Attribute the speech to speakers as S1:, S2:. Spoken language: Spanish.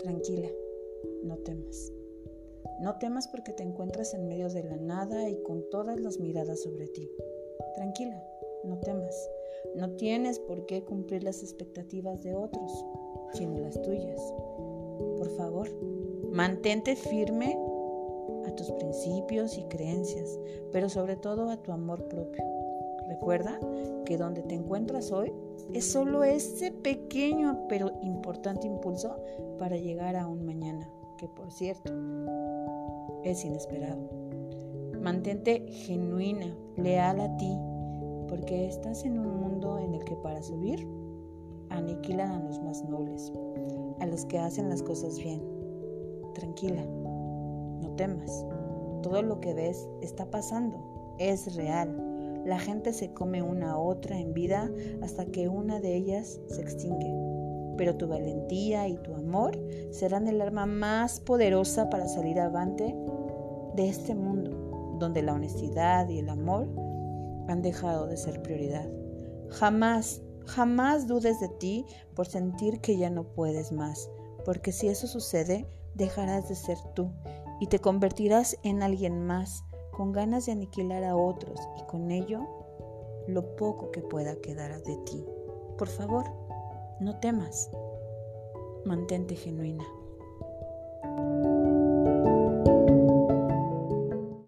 S1: Tranquila, no temas. No temas porque te encuentras en medio de la nada y con todas las miradas sobre ti. Tranquila, no temas. No tienes por qué cumplir las expectativas de otros, sino las tuyas. Por favor, mantente firme a tus principios y creencias, pero sobre todo a tu amor propio. Recuerda que donde te encuentras hoy es solo ese pequeño pero importante impulso para llegar a un mañana, que por cierto es inesperado. Mantente genuina, leal a ti, porque estás en un mundo en el que para subir aniquilan a los más nobles, a los que hacen las cosas bien. Tranquila, no temas. Todo lo que ves está pasando, es real. La gente se come una a otra en vida hasta que una de ellas se extingue. Pero tu valentía y tu amor serán el arma más poderosa para salir avante de este mundo donde la honestidad y el amor han dejado de ser prioridad. Jamás, jamás dudes de ti por sentir que ya no puedes más, porque si eso sucede, dejarás de ser tú y te convertirás en alguien más, con ganas de aniquilar a otros y con ello lo poco que pueda quedar de ti. Por favor, no temas. Mantente genuina.